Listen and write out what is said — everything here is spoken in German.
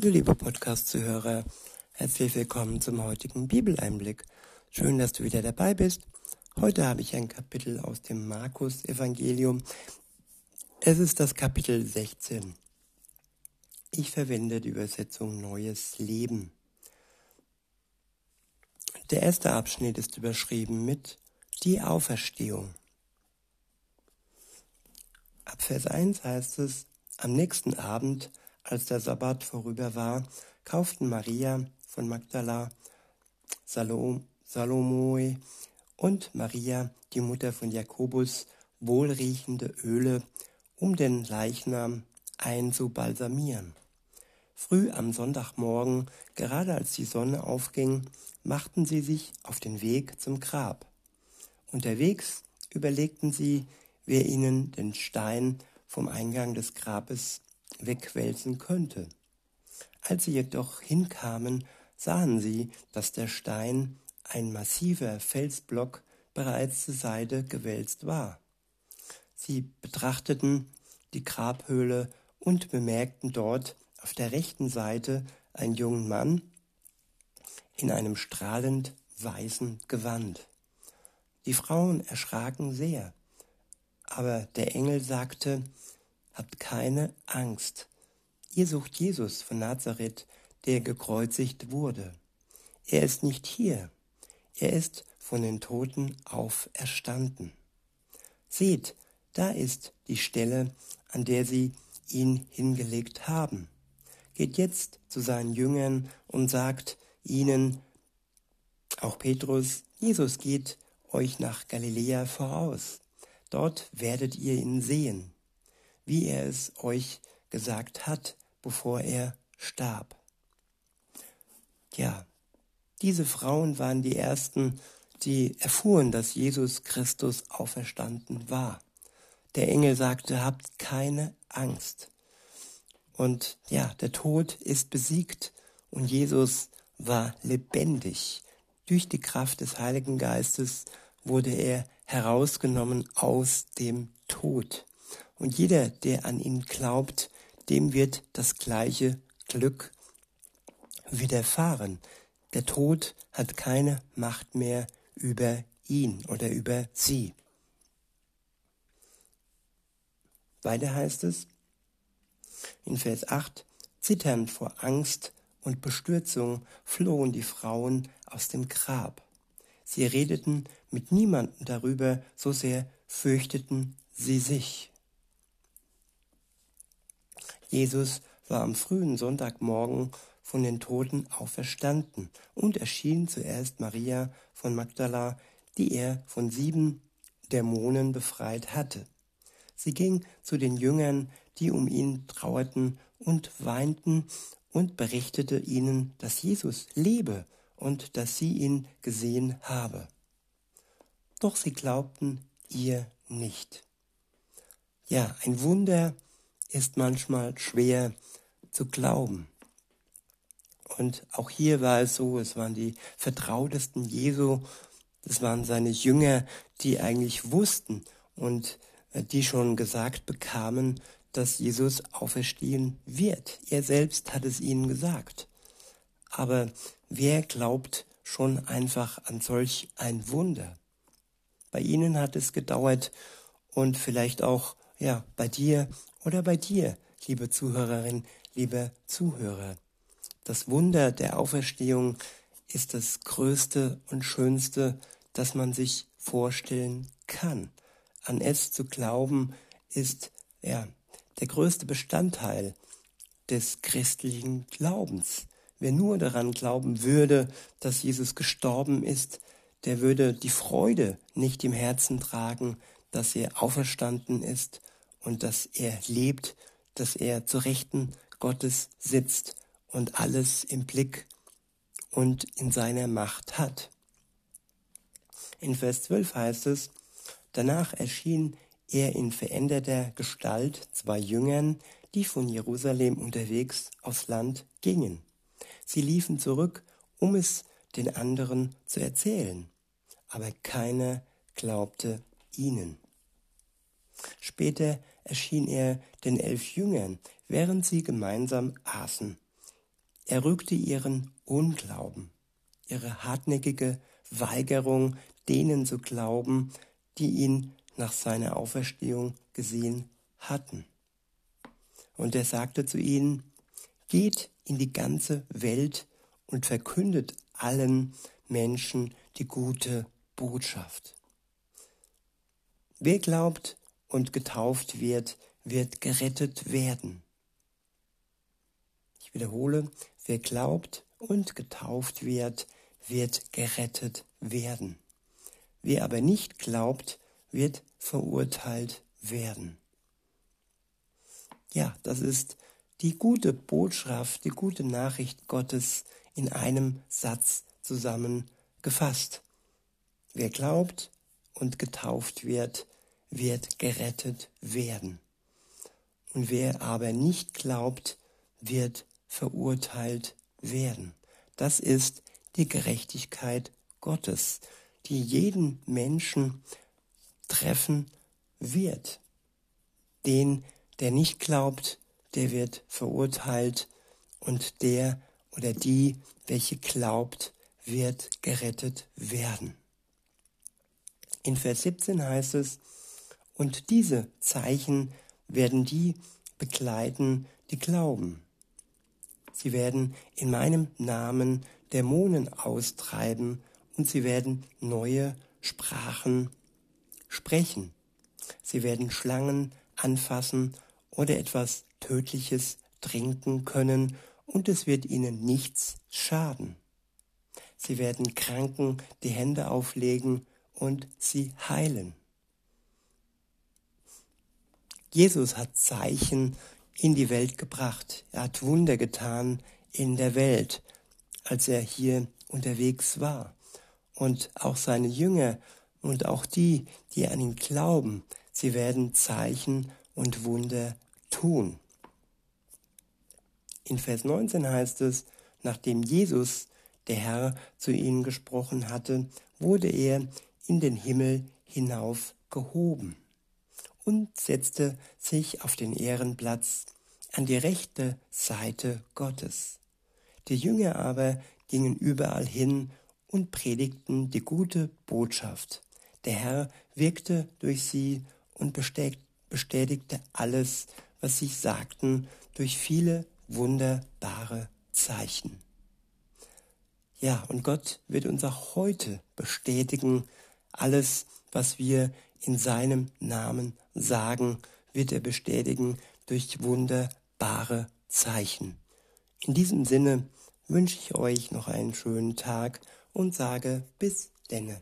Hallo liebe Podcast-Zuhörer, herzlich willkommen zum heutigen Bibeleinblick. Schön, dass du wieder dabei bist. Heute habe ich ein Kapitel aus dem Markus-Evangelium. Es ist das Kapitel 16. Ich verwende die Übersetzung Neues Leben. Der erste Abschnitt ist überschrieben mit Die Auferstehung. Ab Vers 1 heißt es, am nächsten Abend als der Sabbat vorüber war, kauften Maria von Magdala, Salom, Salome und Maria, die Mutter von Jakobus, wohlriechende Öle, um den Leichnam einzubalsamieren. Früh am Sonntagmorgen, gerade als die Sonne aufging, machten sie sich auf den Weg zum Grab. Unterwegs überlegten sie, wer ihnen den Stein vom Eingang des Grabes wegwälzen könnte. Als sie jedoch hinkamen, sahen sie, dass der Stein, ein massiver Felsblock, bereits zur Seite gewälzt war. Sie betrachteten die Grabhöhle und bemerkten dort auf der rechten Seite einen jungen Mann in einem strahlend weißen Gewand. Die Frauen erschraken sehr, aber der Engel sagte, Habt keine Angst. Ihr sucht Jesus von Nazareth, der gekreuzigt wurde. Er ist nicht hier. Er ist von den Toten auferstanden. Seht, da ist die Stelle, an der sie ihn hingelegt haben. Geht jetzt zu seinen Jüngern und sagt ihnen, auch Petrus, Jesus geht euch nach Galiläa voraus. Dort werdet ihr ihn sehen wie er es euch gesagt hat, bevor er starb. Ja, diese Frauen waren die ersten, die erfuhren, dass Jesus Christus auferstanden war. Der Engel sagte, habt keine Angst. Und ja, der Tod ist besiegt und Jesus war lebendig. Durch die Kraft des Heiligen Geistes wurde er herausgenommen aus dem Tod. Und jeder, der an ihn glaubt, dem wird das gleiche Glück widerfahren. Der Tod hat keine Macht mehr über ihn oder über sie. Weiter heißt es in Vers 8, zitternd vor Angst und Bestürzung flohen die Frauen aus dem Grab. Sie redeten mit niemandem darüber, so sehr fürchteten sie sich. Jesus war am frühen Sonntagmorgen von den Toten auferstanden und erschien zuerst Maria von Magdala, die er von sieben Dämonen befreit hatte. Sie ging zu den Jüngern, die um ihn trauerten und weinten, und berichtete ihnen, dass Jesus lebe und dass sie ihn gesehen habe. Doch sie glaubten ihr nicht. Ja, ein Wunder, ist manchmal schwer zu glauben. Und auch hier war es so, es waren die vertrautesten Jesu, das waren seine Jünger, die eigentlich wussten und äh, die schon gesagt bekamen, dass Jesus auferstehen wird. Er selbst hat es ihnen gesagt. Aber wer glaubt schon einfach an solch ein Wunder? Bei ihnen hat es gedauert und vielleicht auch ja bei dir oder bei dir, liebe Zuhörerin, liebe Zuhörer. Das Wunder der Auferstehung ist das Größte und Schönste, das man sich vorstellen kann. An es zu glauben ist ja der größte Bestandteil des christlichen Glaubens. Wer nur daran glauben würde, dass Jesus gestorben ist, der würde die Freude nicht im Herzen tragen, dass er auferstanden ist und dass er lebt, dass er zu Rechten Gottes sitzt und alles im Blick und in seiner Macht hat. In Vers 12 heißt es, danach erschien er in veränderter Gestalt zwei Jüngern, die von Jerusalem unterwegs aufs Land gingen. Sie liefen zurück, um es den anderen zu erzählen, aber keiner glaubte ihnen. Später erschien er den elf Jüngern, während sie gemeinsam aßen. Er rügte ihren Unglauben, ihre hartnäckige Weigerung, denen zu glauben, die ihn nach seiner Auferstehung gesehen hatten. Und er sagte zu ihnen, geht in die ganze Welt und verkündet allen Menschen die gute Botschaft. Wer glaubt und getauft wird, wird gerettet werden. Ich wiederhole, wer glaubt und getauft wird, wird gerettet werden. Wer aber nicht glaubt, wird verurteilt werden. Ja, das ist die gute Botschaft, die gute Nachricht Gottes in einem Satz zusammengefasst. Wer glaubt und getauft wird, wird gerettet werden. Und wer aber nicht glaubt, wird verurteilt werden. Das ist die Gerechtigkeit Gottes, die jeden Menschen treffen wird. Den, der nicht glaubt, der wird verurteilt und der oder die, welche glaubt, wird gerettet werden. In Vers 17 heißt es, und diese Zeichen werden die begleiten, die glauben. Sie werden in meinem Namen Dämonen austreiben und sie werden neue Sprachen sprechen. Sie werden Schlangen anfassen oder etwas Tödliches trinken können und es wird ihnen nichts schaden. Sie werden Kranken die Hände auflegen und sie heilen. Jesus hat Zeichen in die Welt gebracht. Er hat Wunder getan in der Welt, als er hier unterwegs war. Und auch seine Jünger und auch die, die an ihn glauben, sie werden Zeichen und Wunder tun. In Vers 19 heißt es, nachdem Jesus, der Herr, zu ihnen gesprochen hatte, wurde er in den Himmel hinauf gehoben und setzte sich auf den Ehrenplatz an die rechte Seite Gottes. Die Jünger aber gingen überall hin und predigten die gute Botschaft. Der Herr wirkte durch sie und bestätigte alles, was sie sagten, durch viele wunderbare Zeichen. Ja, und Gott wird uns auch heute bestätigen, alles, was wir in seinem Namen sagen, wird er bestätigen durch wunderbare Zeichen. In diesem Sinne wünsche ich euch noch einen schönen Tag und sage bis denne.